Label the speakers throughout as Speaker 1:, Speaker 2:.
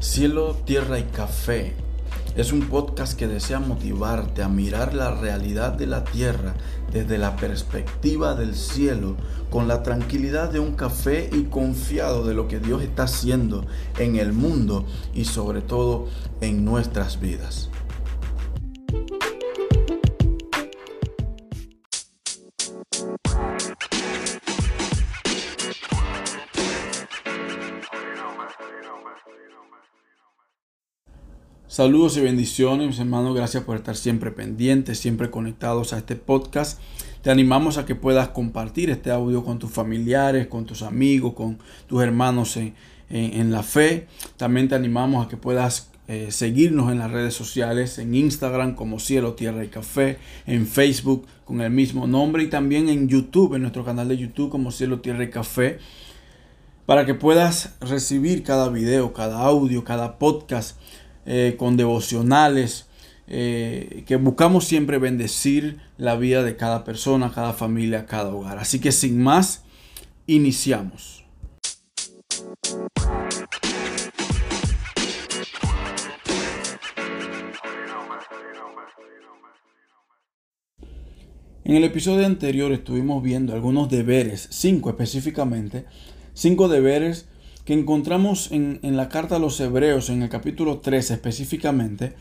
Speaker 1: Cielo, Tierra y Café es un podcast que desea motivarte a mirar la realidad de la tierra desde la perspectiva del cielo, con la tranquilidad de un café y confiado de lo que Dios está haciendo en el mundo y sobre todo en nuestras vidas. Saludos y bendiciones, mis hermanos. Gracias por estar siempre pendientes, siempre conectados a este podcast. Te animamos a que puedas compartir este audio con tus familiares, con tus amigos, con tus hermanos en, la fe. También te animamos a que puedas eh, seguirnos en las redes sociales, en Instagram como Cielo, Tierra y Café, en Facebook con el mismo nombre y también en YouTube, en nuestro canal de YouTube como Cielo, Tierra y Café, para que puedas recibir cada video, cada audio, cada podcast eh, con devocionales, eh, que buscamos siempre bendecir la vida de cada persona, cada familia, cada hogar. Así que sin más, iniciamos. En el episodio anterior estuvimos viendo algunos deberes, cinco específicamente, cinco deberes que encontramos en, la carta a los hebreos, en el capítulo 13 específicamente,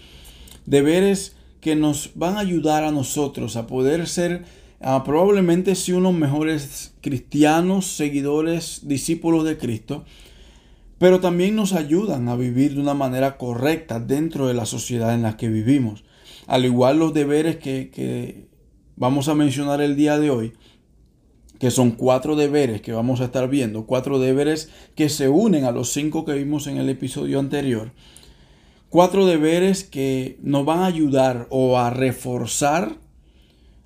Speaker 1: deberes que nos van a ayudar a nosotros a poder ser probablemente si unos mejores cristianos, seguidores, discípulos de Cristo, pero también nos ayudan a vivir de una manera correcta dentro de la sociedad en la que vivimos. Al igual los deberes que, que vamos a mencionar el día de hoy, que son cuatro deberes que vamos a estar viendo, cuatro deberes que se unen a los cinco que vimos en el episodio anterior, cuatro deberes que nos van a ayudar o a reforzar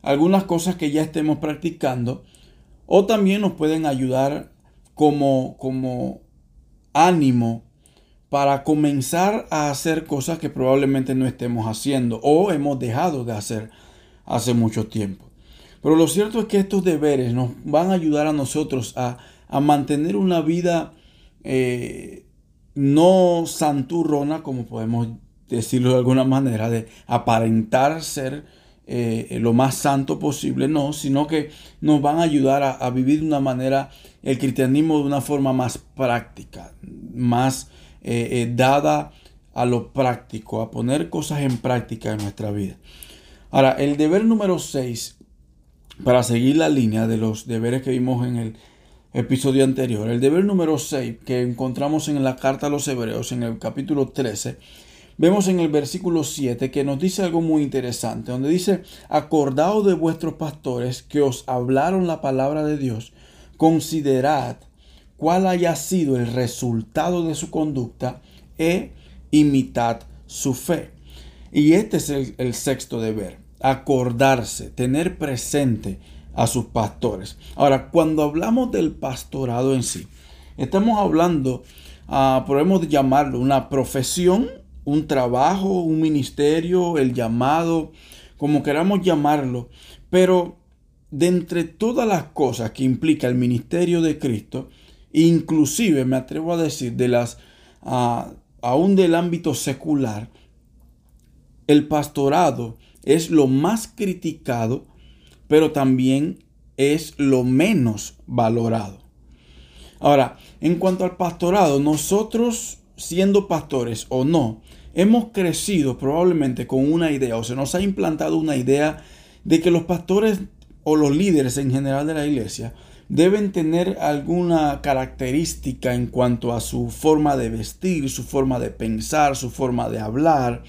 Speaker 1: algunas cosas que ya estemos practicando o también nos pueden ayudar como, como ánimo para comenzar a hacer cosas que probablemente no estemos haciendo o hemos dejado de hacer hace mucho tiempo. Pero lo cierto es que estos deberes nos van a ayudar a nosotros a, mantener una vida eh, no santurrona, como podemos decirlo de alguna manera, de aparentar ser eh, lo más santo posible, no, sino que nos van a ayudar a, vivir de una manera, el cristianismo de una forma más práctica, más eh, dada a lo práctico, a poner cosas en práctica en nuestra vida. Ahora, el deber número 6 para seguir la línea de los deberes que vimos en el episodio anterior. El deber número 6 que encontramos en la carta a los hebreos en el capítulo 13, vemos en el versículo 7 que nos dice algo muy interesante, donde dice, acordaos de vuestros pastores que os hablaron la palabra de Dios, considerad cuál haya sido el resultado de su conducta e imitad su fe. Y este es el, el sexto deber acordarse, tener presente a sus pastores. Ahora, cuando hablamos del pastorado en sí, estamos hablando, uh, podemos llamarlo una profesión, un trabajo, un ministerio, el llamado, como queramos llamarlo, pero de entre todas las cosas que implica el ministerio de Cristo, inclusive me atrevo a decir de las uh, aún del ámbito secular, el pastorado es lo más criticado, pero también es lo menos valorado. Ahora, en cuanto al pastorado, nosotros siendo pastores o no, hemos crecido probablemente con una idea o se nos ha implantado una idea de que los pastores o los líderes en general de la iglesia deben tener alguna característica en cuanto a su forma de vestir, su forma de pensar, su forma de hablar,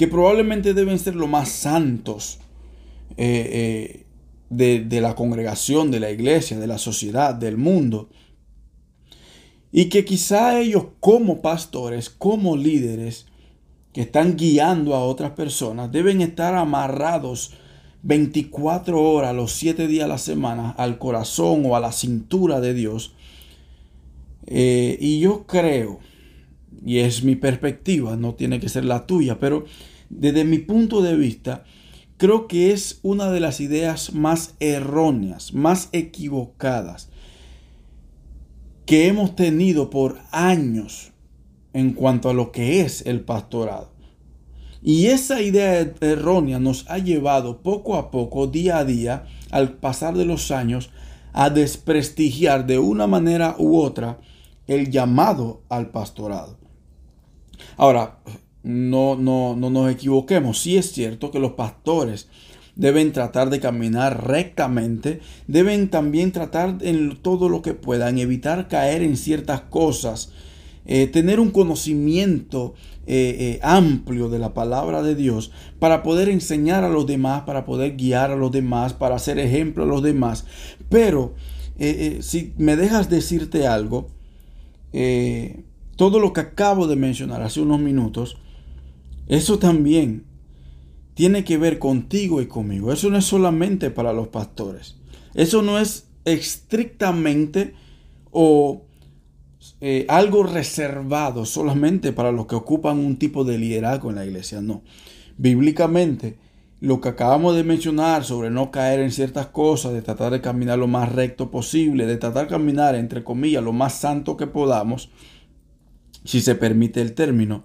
Speaker 1: que probablemente deben ser los más santos eh, eh, de, la congregación, de la iglesia, de la sociedad, del mundo. Y que quizá ellos como pastores, como líderes que están guiando a otras personas, deben estar amarrados 24 horas, los 7 días a la semana, al corazón o a la cintura de Dios. Eh, y yo creo, y es mi perspectiva, no tiene que ser la tuya, pero desde mi punto de vista, creo que es una de las ideas más erróneas, más equivocadas que hemos tenido por años en cuanto a lo que es el pastorado. Y esa idea errónea nos ha llevado poco a poco, día a día, al pasar de los años, a desprestigiar de una manera u otra el llamado al pastorado. Ahora, no, no, no nos equivoquemos, sí es cierto que los pastores deben tratar de caminar rectamente, deben también tratar en todo lo que puedan, evitar caer en ciertas cosas, eh, tener un conocimiento eh, eh, amplio de la palabra de Dios para poder enseñar a los demás, para poder guiar a los demás, para hacer ejemplo a los demás. Pero si me dejas decirte algo, todo lo que acabo de mencionar hace unos minutos, eso también tiene que ver contigo y conmigo. Eso no es solamente para los pastores. Eso no es estrictamente o eh, algo reservado solamente para los que ocupan un tipo de liderazgo en la iglesia. No. Bíblicamente, lo que acabamos de mencionar sobre no caer en ciertas cosas, de tratar de caminar lo más recto posible, de tratar de caminar, entre comillas, lo más santo que podamos, si se permite el término,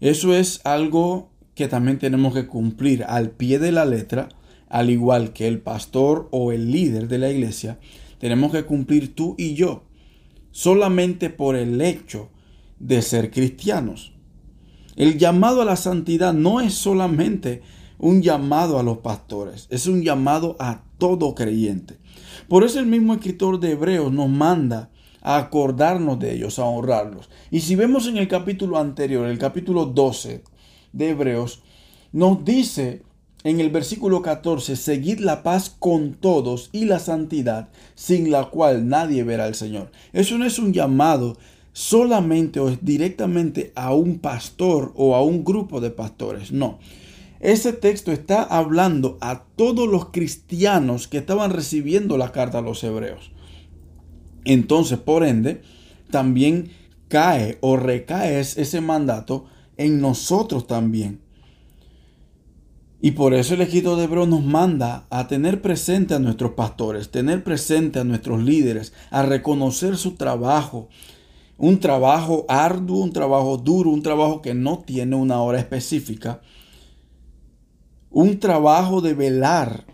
Speaker 1: eso es algo que también tenemos que cumplir al pie de la letra, al igual que el pastor o el líder de la iglesia, tenemos que cumplir tú y yo, solamente por el hecho de ser cristianos. El llamado a la santidad no es solamente un llamado a los pastores, es un llamado a todo creyente. Por eso el mismo escritor de Hebreos nos manda a acordarnos de ellos, a honrarlos. Y si vemos en el capítulo anterior, el capítulo 12, de Hebreos, nos dice en el versículo 14, seguid la paz con todos y la santidad, sin la cual nadie verá al Señor. Eso no es un llamado solamente o directamente a un pastor o a un grupo de pastores, no. Ese texto está hablando a todos los cristianos que estaban recibiendo la carta a los hebreos. Entonces, por ende, también cae o recae ese mandato en nosotros también. Y por eso el escrito de Hebreos nos manda a tener presente a nuestros pastores, tener presente a nuestros líderes, a reconocer su trabajo. Un trabajo arduo, un trabajo duro, un trabajo que no tiene una hora específica. Un trabajo de velar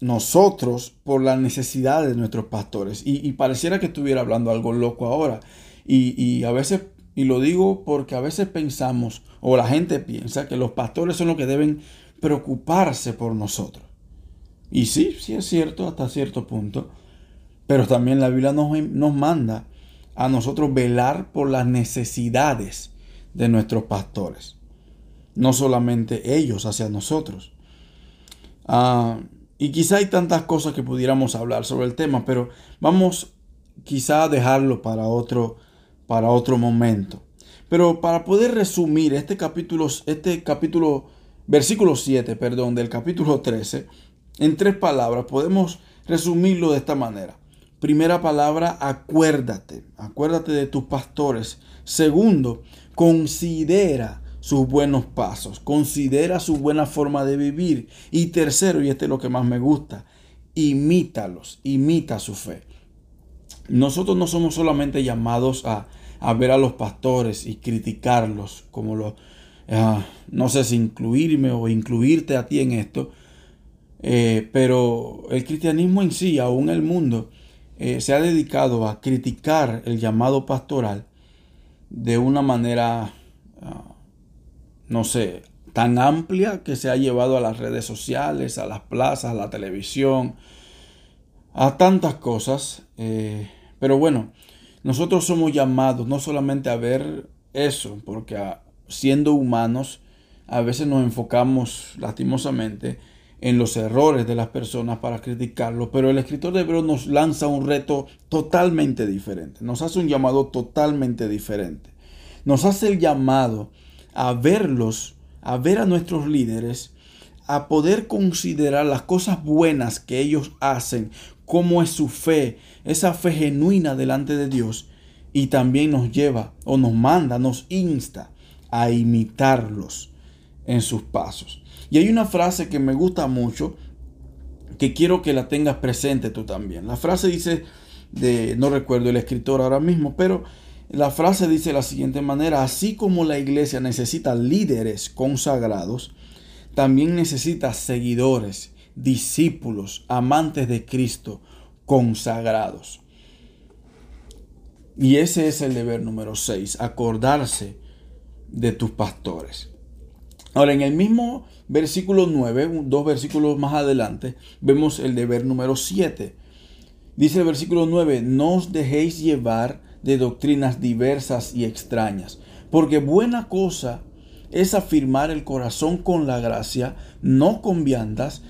Speaker 1: nosotros por las necesidades de nuestros pastores. Y, pareciera que estuviera hablando algo loco ahora. Y, y a veces y lo digo porque a veces pensamos, o la gente piensa, que los pastores son los que deben preocuparse por nosotros. Y sí, sí es cierto hasta cierto punto. Pero también la Biblia nos, nos manda a nosotros velar por las necesidades de nuestros pastores. No solamente ellos hacia nosotros. Ah, y quizá hay tantas cosas que pudiéramos hablar sobre el tema, pero vamos quizá a dejarlo para otro para otro momento. Pero para poder resumir este capítulo, este capítulo, versículo 7, perdón, del capítulo 13, en tres palabras, podemos resumirlo de esta manera. Primera palabra, acuérdate, acuérdate de tus pastores. Segundo, considera sus buenos pasos, considera su buena forma de vivir. Y tercero, y este es lo que más me gusta, imítalos, imita su fe. Nosotros no somos solamente llamados a a ver a los pastores y criticarlos, como lo, ah, no sé si incluirme o incluirte a ti en esto, eh, pero el cristianismo en sí, aún el mundo, eh, se ha dedicado a criticar el llamado pastoral de una manera, ah, no sé, tan amplia que se ha llevado a las redes sociales, a las plazas, a la televisión, a tantas cosas. Eh, pero bueno, nosotros somos llamados no solamente a ver eso, porque siendo humanos a veces nos enfocamos lastimosamente en los errores de las personas para criticarlos, pero el escritor de Hebreos nos lanza un reto totalmente diferente, nos hace un llamado totalmente diferente. Nos hace el llamado a verlos, a ver a nuestros líderes, a poder considerar las cosas buenas que ellos hacen cómo es su fe, esa fe genuina delante de Dios, y también nos lleva o nos manda, nos insta a imitarlos en sus pasos. Y hay una frase que me gusta mucho, que quiero que la tengas presente tú también. La frase dice de, no recuerdo el escritor ahora mismo, pero La frase dice de la siguiente manera, así como la iglesia necesita líderes consagrados, también necesita seguidores, discípulos, amantes de Cristo, consagrados. Y ese es el deber número 6, acordarse de tus pastores. Ahora, en el mismo versículo 9, dos versículos más adelante, vemos el deber número 7. Dice el versículo 9, no os dejéis llevar de doctrinas diversas y extrañas, porque buena cosa es afirmar el corazón con la gracia, no con viandas,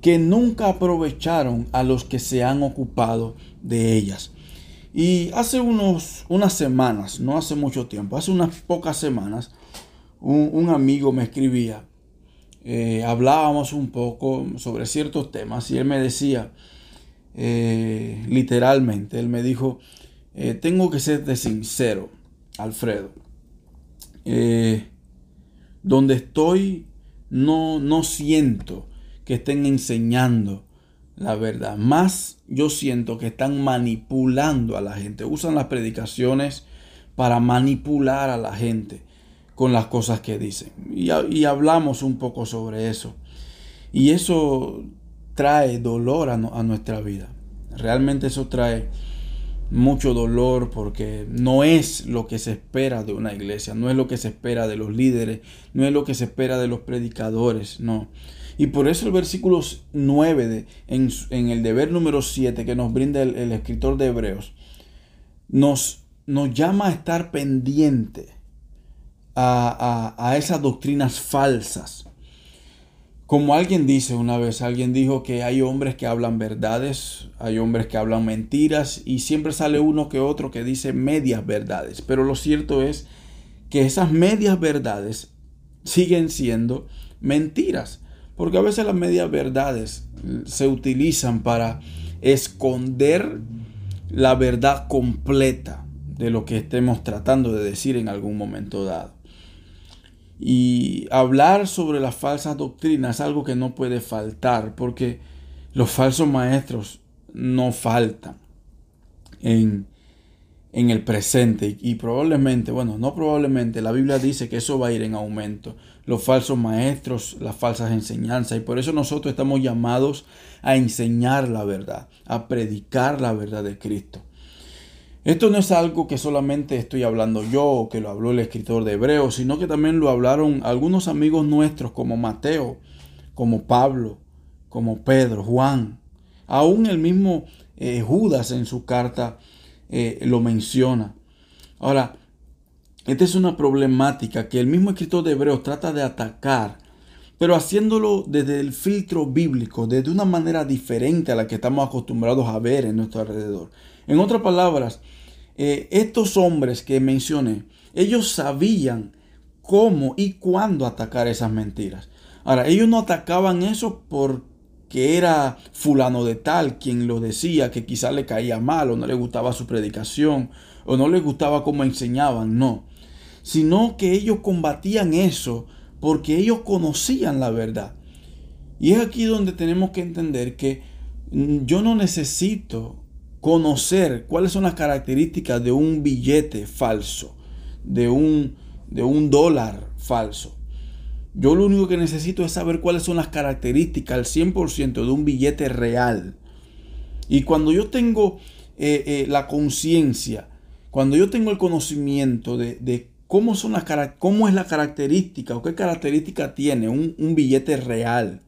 Speaker 1: que nunca aprovecharon a los que se han ocupado de ellas. Y hace unos, unas semanas, no hace mucho tiempo, hace unas pocas semanas, un, amigo me escribía, eh, hablábamos un poco sobre ciertos temas y él me decía, eh, literalmente, él me dijo, eh, tengo que ser de sincero, Alfredo, donde estoy no, no siento que estén enseñando la verdad. Más yo siento que están manipulando a la gente. Usan las predicaciones para manipular a la gente con las cosas que dicen. Y, hablamos un poco sobre eso. Y eso trae dolor a, nuestra vida. Realmente eso trae mucho dolor porque no es lo que se espera de una iglesia, no es lo que se espera de los líderes, no es lo que se espera de los predicadores, no. Y por eso el versículo 9 de, en, el deber número 7 que nos brinda el, escritor de Hebreos, nos llama a estar pendiente a, esas doctrinas falsas. Como alguien dice una vez, alguien dijo que hay hombres que hablan verdades, hay hombres que hablan mentiras y siempre sale uno que otro que dice medias verdades. Pero lo cierto es que esas medias verdades siguen siendo mentiras. Porque a veces las medias verdades se utilizan para esconder la verdad completa de lo que estemos tratando de decir en algún momento dado. Y hablar sobre las falsas doctrinas es algo que no puede faltar, porque los falsos maestros no faltan en, en el presente. Y probablemente, bueno, no probablemente, la Biblia dice que eso va a ir en aumento. Los falsos maestros, las falsas enseñanzas. Y por eso nosotros estamos llamados a enseñar la verdad, a predicar la verdad de Cristo. Esto no es algo que solamente estoy hablando yo o que lo habló el escritor de Hebreos, sino que también lo hablaron algunos amigos nuestros como Mateo, como Pablo, como Pedro, Juan. Aún el mismo eh, Judas en su carta eh, lo menciona. Ahora, esta es una problemática que el mismo escritor de Hebreos trata de atacar, pero haciéndolo desde el filtro bíblico, desde una manera diferente a la que estamos acostumbrados a ver en nuestro alrededor. En otras palabras, eh, estos hombres que mencioné, ellos sabían cómo y cuándo atacar esas mentiras. Ahora, ellos no atacaban eso porque era fulano de tal quien lo decía, que quizás le caía mal o no le gustaba su predicación o no le gustaba cómo enseñaban, no. Sino que ellos combatían eso porque ellos conocían la verdad. Y es aquí donde tenemos que entender que mm, yo no necesito conocer cuáles son las características de un billete falso, de un, de un dólar falso. Yo lo único que necesito es saber cuáles son las características al 100% de un billete real. Y cuando yo tengo eh, eh, la conciencia, cuando yo tengo el conocimiento de, cómo, son las, cómo es la característica o qué característica tiene un, un billete real,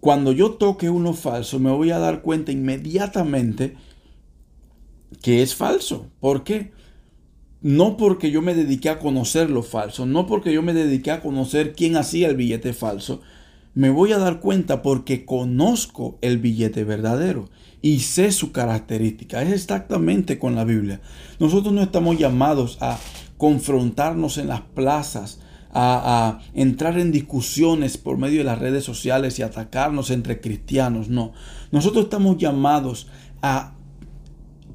Speaker 1: cuando yo toque uno falso, me voy a dar cuenta inmediatamente que es falso. ¿Por qué? No porque yo me dediqué a conocer lo falso, no porque yo me dediqué a conocer quién hacía el billete falso. Me voy a dar cuenta porque conozco el billete verdadero y sé su característica. Es exactamente con la Biblia. Nosotros no estamos llamados a confrontarnos en las plazas, a, entrar en discusiones por medio de las redes sociales y atacarnos entre cristianos. No, nosotros estamos llamados a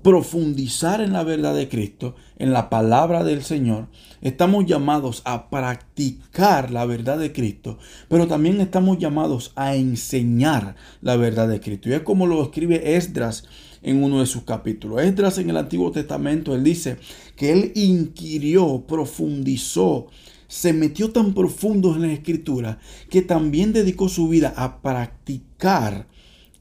Speaker 1: profundizar en la verdad de Cristo, en la palabra del Señor. Estamos llamados a practicar la verdad de Cristo, pero también estamos llamados a enseñar la verdad de Cristo. Y es como lo escribe Esdras en uno de sus capítulos. Esdras en el Antiguo Testamento, él dice que él inquirió, profundizó, se metió tan profundo en la escritura que también dedicó su vida a practicar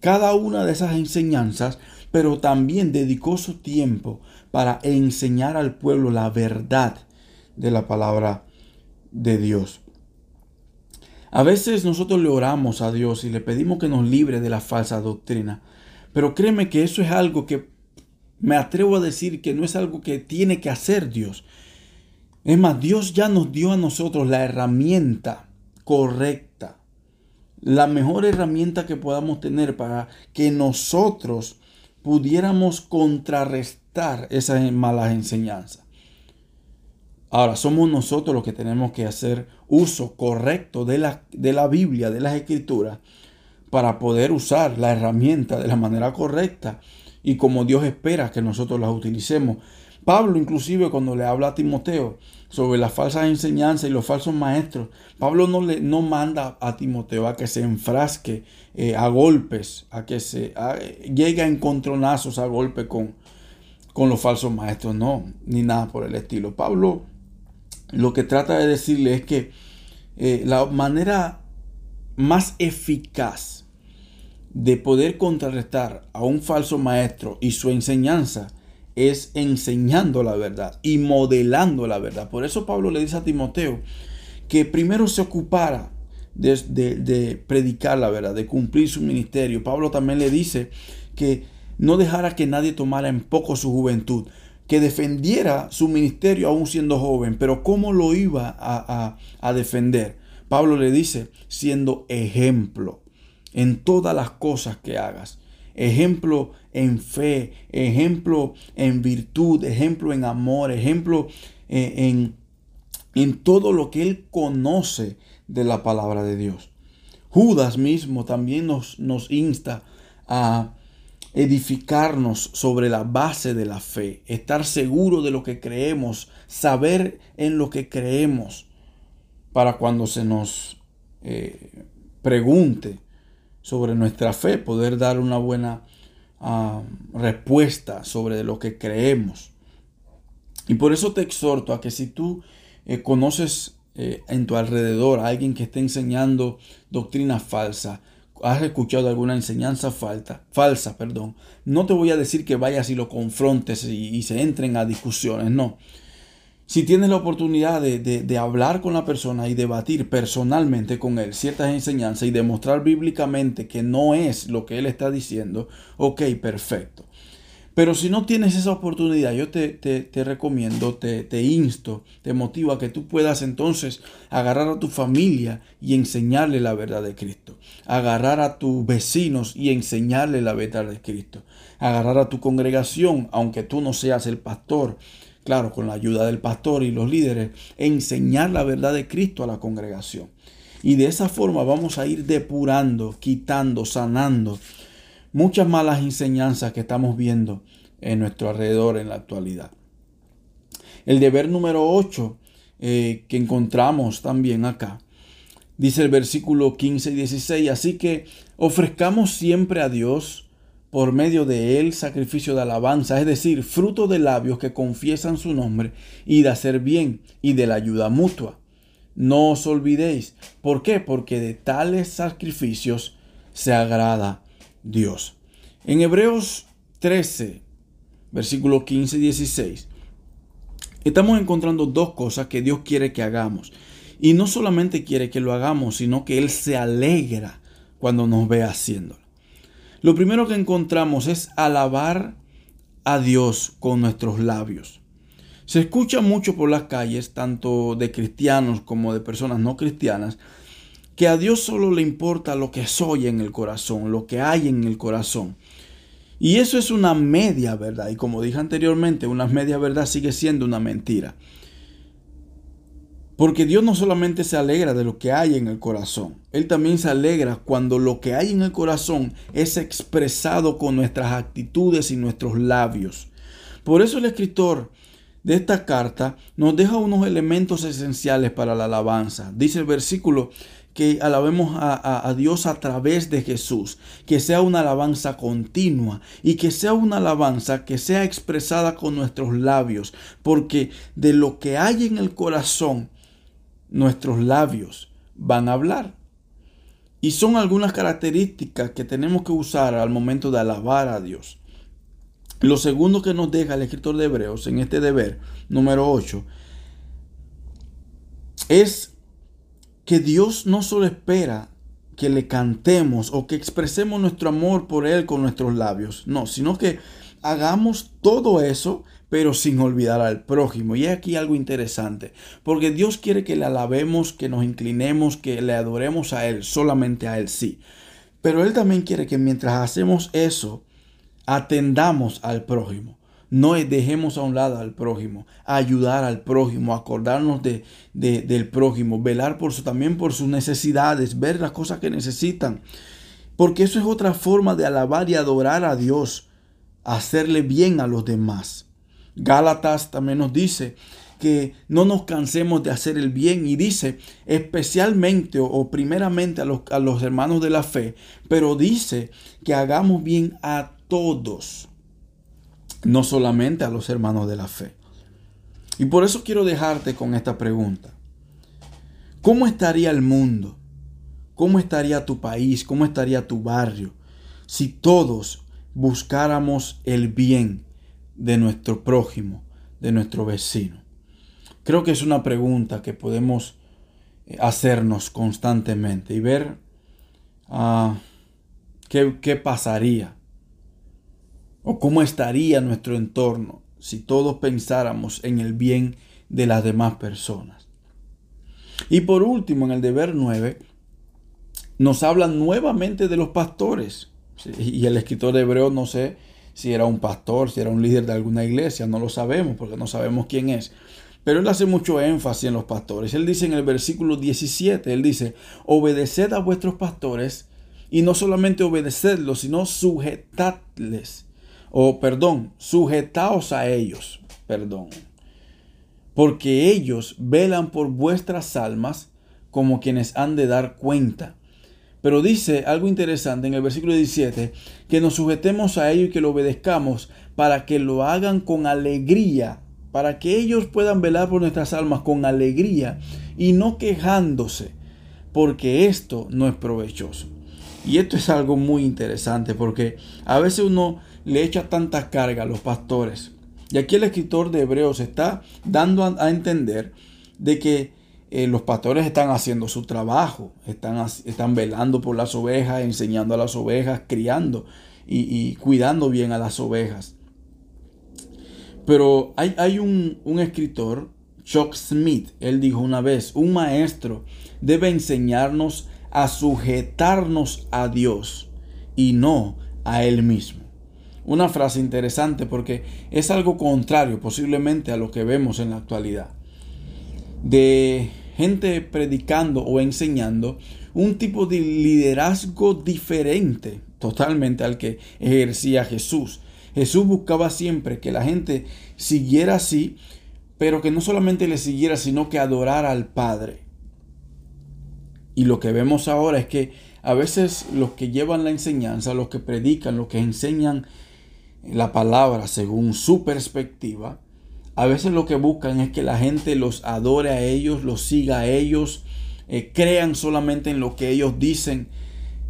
Speaker 1: cada una de esas enseñanzas, pero también dedicó su tiempo para enseñar al pueblo la verdad de la palabra de Dios. A veces nosotros le oramos a Dios y le pedimos que nos libre de la falsa doctrina, pero créeme que eso es algo que me atrevo a decir que no es algo que tiene que hacer Dios. Es más, Dios ya nos dio a nosotros la herramienta correcta, la mejor herramienta que podamos tener para que nosotros pudiéramos contrarrestar esas malas enseñanzas. Ahora, somos nosotros los que tenemos que hacer uso correcto de la, de la Biblia, de las Escrituras, para poder usar la herramienta de la manera correcta y como Dios espera que nosotros las utilicemos. Pablo inclusive cuando le habla a Timoteo sobre las falsas enseñanzas y los falsos maestros, Pablo no, le, no manda a Timoteo a que se enfrasque eh, a golpes, a que se llegue a encontronazos a golpe con, con los falsos maestros, no, ni nada por el estilo. Pablo lo que trata de decirle es que eh, la manera más eficaz de poder contrarrestar a un falso maestro y su enseñanza es enseñando la verdad y modelando la verdad. Por eso Pablo le dice a Timoteo que primero se ocupara de, de, predicar la verdad, de cumplir su ministerio. Pablo también le dice que no dejara que nadie tomara en poco su juventud, que defendiera su ministerio aún siendo joven, pero ¿cómo lo iba a, a, a defender? Pablo le dice, siendo ejemplo en todas las cosas que hagas ejemplo en fe, ejemplo en virtud, ejemplo en amor, ejemplo eh, en, en, todo lo que él conoce de la palabra de Dios. Judas mismo también nos, nos insta a edificarnos sobre la base de la fe, estar seguro de lo que creemos, saber en lo que creemos, para cuando se nos eh, pregunte sobre nuestra fe, poder dar una buena ah, respuesta sobre lo que creemos. Y por eso te exhorto a que si tú eh, conoces eh, en tu alrededor a alguien que esté enseñando doctrina falsa, has escuchado alguna enseñanza falsa, perdón, no te voy a decir que vayas y lo confrontes y, y se entren a discusiones, no. Si tienes la oportunidad de, hablar con la persona y debatir personalmente con él ciertas enseñanzas y demostrar bíblicamente que no es lo que él está diciendo, ok, perfecto. Pero si no tienes esa oportunidad, yo te, te, recomiendo, te, te, insto, te motivo a que tú puedas entonces agarrar a tu familia y enseñarle la verdad de Cristo. Agarrar a tus vecinos y enseñarle la verdad de Cristo. Agarrar a tu congregación, aunque tú no seas el pastor claro, con la ayuda del pastor y los líderes, enseñar la verdad de Cristo a la congregación. Y de esa forma vamos a ir depurando, quitando, sanando muchas malas enseñanzas que estamos viendo en nuestro alrededor en la actualidad. El deber número 8 eh, que encontramos también acá, dice el versículo 15 y 16, así que ofrezcamos siempre a Dios por medio de él sacrificio de alabanza, es decir, fruto de labios que confiesan su nombre y de hacer bien y de la ayuda mutua. No os olvidéis. ¿Por qué? Porque de tales sacrificios se agrada Dios. En Hebreos 13, versículos 15 y 16, estamos encontrando dos cosas que Dios quiere que hagamos. Y no solamente quiere que lo hagamos, sino que Él se alegra cuando nos ve haciéndolo. Lo primero que encontramos es alabar a Dios con nuestros labios. Se escucha mucho por las calles, tanto de cristianos como de personas no cristianas, que a Dios solo le importa lo que soy en el corazón, lo que hay en el corazón. Y eso es una media verdad. Y como dije anteriormente, una media verdad sigue siendo una mentira. Porque Dios no solamente se alegra de lo que hay en el corazón, Él también se alegra cuando lo que hay en el corazón es expresado con nuestras actitudes y nuestros labios. Por eso el escritor de esta carta nos deja unos elementos esenciales para la alabanza. Dice el versículo que alabemos a, a, Dios a través de Jesús, que sea una alabanza continua y que sea una alabanza que sea expresada con nuestros labios, porque de lo que hay en el corazón, nuestros labios van a hablar. Y son algunas características que tenemos que usar al momento de alabar a Dios. Lo segundo que nos deja el escritor de Hebreos en este deber, número 8, es que Dios no solo espera que le cantemos o que expresemos nuestro amor por Él con nuestros labios, no, sino que hagamos todo eso, pero sin olvidar al prójimo. Y aquí algo interesante, porque Dios quiere que le alabemos, que nos inclinemos, que le adoremos a Él, solamente a Él sí. Pero Él también quiere que mientras hacemos eso, atendamos al prójimo. No dejemos a un lado al prójimo, ayudar al prójimo, acordarnos de, del prójimo, velar por su, también por sus necesidades, ver las cosas que necesitan. Porque eso es otra forma de alabar y adorar a Dios, hacerle bien a los demás. Gálatas también nos dice que no nos cansemos de hacer el bien y dice especialmente o, primeramente a los, a los hermanos de la fe, pero dice que hagamos bien a todos, no solamente a los hermanos de la fe. Y por eso quiero dejarte con esta pregunta. ¿Cómo estaría el mundo? ¿Cómo estaría tu país? ¿Cómo estaría tu barrio? Si todos buscáramos el bien de nuestro prójimo, de nuestro vecino. Creo que es una pregunta que podemos eh, hacernos constantemente y ver uh, qué, qué pasaría ¿O cómo estaría nuestro entorno si todos pensáramos en el bien de las demás personas? Y por último, en el deber 9, nos habla nuevamente de los pastores. Y el escritor Hebreo no sé si era un pastor, si era un líder de alguna iglesia, no lo sabemos porque no sabemos quién es. Pero él hace mucho énfasis en los pastores. Él dice en el versículo 17, él dice, obedeced a vuestros pastores y no solamente obedecedlos, sino sujetadles o perdón, sujetaos a ellos, perdón, porque ellos velan por vuestras almas como quienes han de dar cuenta. Pero dice algo interesante en el versículo 17, que nos sujetemos a ellos y que lo obedezcamos para que lo hagan con alegría, para que ellos puedan velar por nuestras almas con alegría y no quejándose, porque esto no es provechoso. Y esto es algo muy interesante porque a veces uno le echa tanta carga a los pastores. Y aquí el escritor de Hebreos está dando a, entender de que eh, los pastores están haciendo su trabajo, están, están, velando por las ovejas, enseñando a las ovejas, criando y, cuidando bien a las ovejas. Pero hay, hay un, un escritor, Chuck Smith, él dijo una vez, un maestro debe enseñarnos a sujetarnos a Dios y no a Él mismo. Una frase interesante porque es algo contrario posiblemente a lo que vemos en la actualidad. De gente predicando o enseñando un tipo de liderazgo diferente totalmente al que ejercía Jesús. Jesús buscaba siempre que la gente siguiera así, pero que no solamente le siguiera, sino que adorara al Padre. Y lo que vemos ahora es que a veces los que llevan la enseñanza, los que predican, los que enseñan la palabra según su perspectiva, a veces lo que buscan es que la gente los adore a ellos, los siga a ellos, eh, crean solamente en lo que ellos dicen.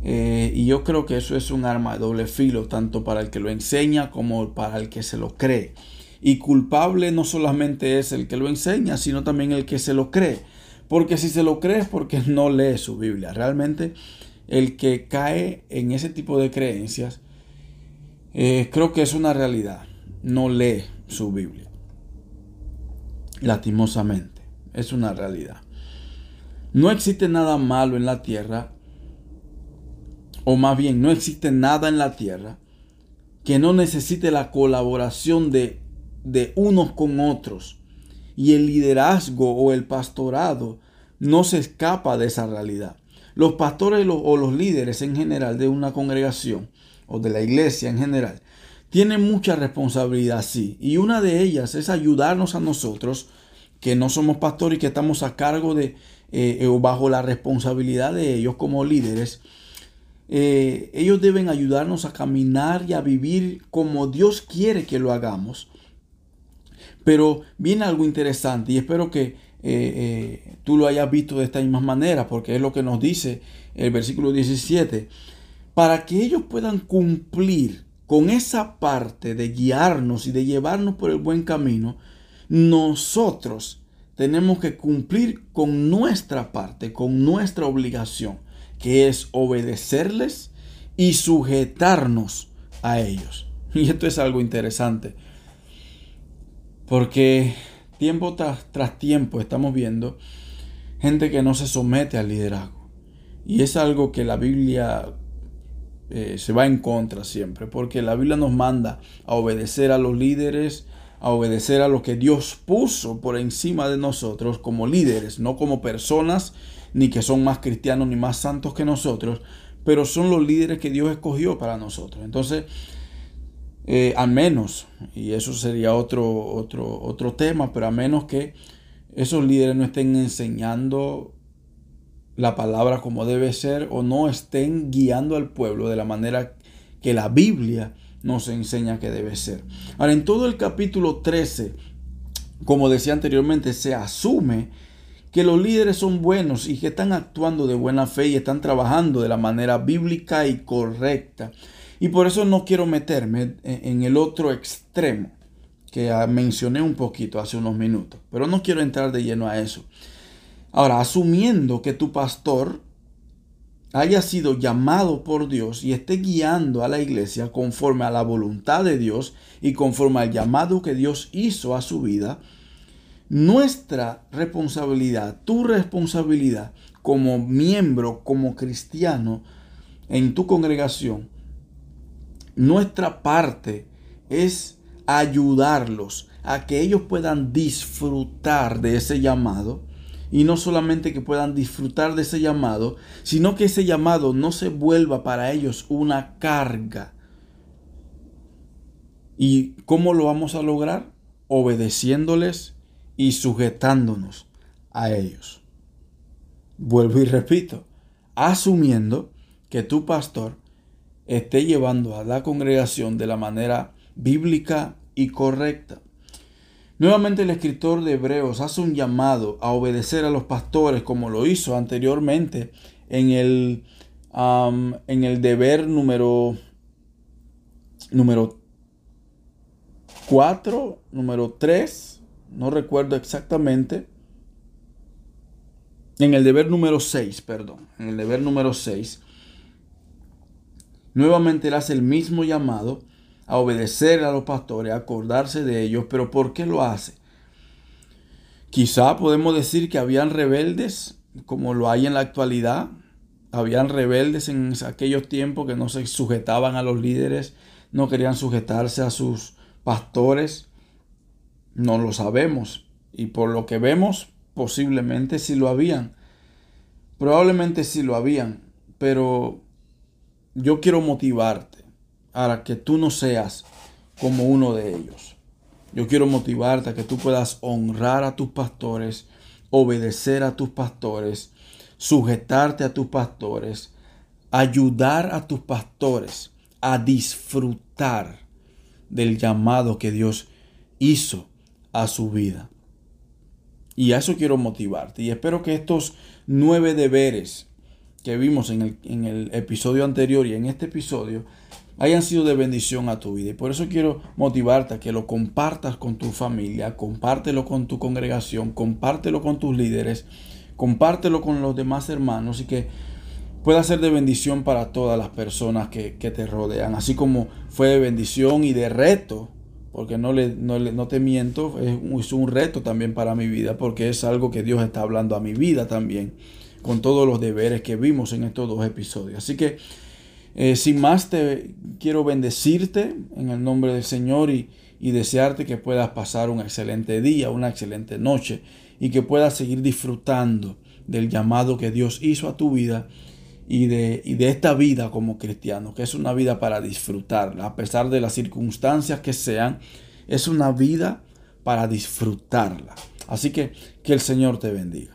Speaker 1: Eh, y yo creo que eso es un arma de doble filo, tanto para el que lo enseña como para el que se lo cree. Y culpable no solamente es el que lo enseña, sino también el que se lo cree. Porque si se lo cree es porque no lee su Biblia. Realmente el que cae en ese tipo de creencias eh, creo que es una realidad. No lee su Biblia. Lastimosamente. Es una realidad. No existe nada malo en la tierra. O más bien, no existe nada en la tierra que no necesite la colaboración de, de unos con otros. Y el liderazgo o el pastorado no se escapa de esa realidad. Los pastores o los líderes en general de una congregación o de la iglesia en general, tienen mucha responsabilidad, sí. Y una de ellas es ayudarnos a nosotros, que no somos pastores y que estamos a cargo de eh, o bajo la responsabilidad de ellos como líderes, eh, ellos deben ayudarnos a caminar y a vivir como Dios quiere que lo hagamos. Pero viene algo interesante y espero que eh, tú lo hayas visto de esta misma manera, porque es lo que nos dice el versículo 17. Para que ellos puedan cumplir con esa parte de guiarnos y de llevarnos por el buen camino, nosotros tenemos que cumplir con nuestra parte, con nuestra obligación, que es obedecerles y sujetarnos a ellos. Y esto es algo interesante, porque tiempo tras, tiempo estamos viendo gente que no se somete al liderazgo. Y es algo que la Biblia eh, se va en contra siempre, porque la Biblia nos manda a obedecer a los líderes, a obedecer a lo que Dios puso por encima de nosotros como líderes, no como personas, ni que son más cristianos ni más santos que nosotros, pero son los líderes que Dios escogió para nosotros. Entonces, eh, al menos, y eso sería otro, otro, otro tema, pero a menos que esos líderes no estén enseñando la palabra como debe ser o no estén guiando al pueblo de la manera que la Biblia nos enseña que debe ser. Ahora, en todo el capítulo 13, como decía anteriormente, se asume que los líderes son buenos y que están actuando de buena fe y están trabajando de la manera bíblica y correcta. Y por eso no quiero meterme en el otro extremo que mencioné un poquito hace unos minutos, pero no quiero entrar de lleno a eso. Ahora, asumiendo que tu pastor haya sido llamado por Dios y esté guiando a la iglesia conforme a la voluntad de Dios y conforme al llamado que Dios hizo a su vida, nuestra responsabilidad, tu responsabilidad como miembro, como cristiano en tu congregación, nuestra parte es ayudarlos a que ellos puedan disfrutar de ese llamado y no solamente que puedan disfrutar de ese llamado, sino que ese llamado no se vuelva para ellos una carga. ¿Y cómo lo vamos a lograr? Obedeciéndoles y sujetándonos a ellos. Vuelvo y repito, asumiendo que tu pastor esté llevando a la congregación de la manera bíblica y correcta. Nuevamente el escritor de Hebreos hace un llamado a obedecer a los pastores como lo hizo anteriormente en el, en el deber número, número 4, número 3, no recuerdo exactamente. En el deber número 6, perdón, en el deber número 6, nuevamente él hace el mismo llamado a obedecer a los pastores, a acordarse de ellos, pero ¿por qué lo hace? Quizá podemos decir que habían rebeldes, como lo hay en la actualidad, habían rebeldes en aquellos tiempos que no se sujetaban a los líderes, no querían sujetarse a sus pastores, no lo sabemos, y por lo que vemos, posiblemente sí lo habían, probablemente sí lo habían, pero yo quiero motivarte para que tú no seas como uno de ellos. Yo quiero motivarte a que tú puedas honrar a tus pastores, obedecer a tus pastores, sujetarte a tus pastores, ayudar a tus pastores a disfrutar del llamado que Dios hizo a su vida. Y a eso quiero motivarte. Y espero que estos nueve deberes que vimos en el, en el episodio anterior y en este episodio hayan sido de bendición a tu vida. Y por eso quiero motivarte a que lo compartas con tu familia, compártelo con tu congregación, compártelo con tus líderes, compártelo con los demás hermanos y que pueda ser de bendición para todas las personas que, te rodean. Así como fue de bendición y de reto, porque no, le, no, te miento, es, es un reto también para mi vida, porque es algo que Dios está hablando a mi vida también, con todos los deberes que vimos en estos dos episodios. Así que eh, sin más, te quiero bendecirte en el nombre del Señor y, desearte que puedas pasar un excelente día, una excelente noche y que puedas seguir disfrutando del llamado que Dios hizo a tu vida y de, y de esta vida como cristiano, que es una vida para disfrutarla, a pesar de las circunstancias que sean, es una vida para disfrutarla. Así que que el Señor te bendiga.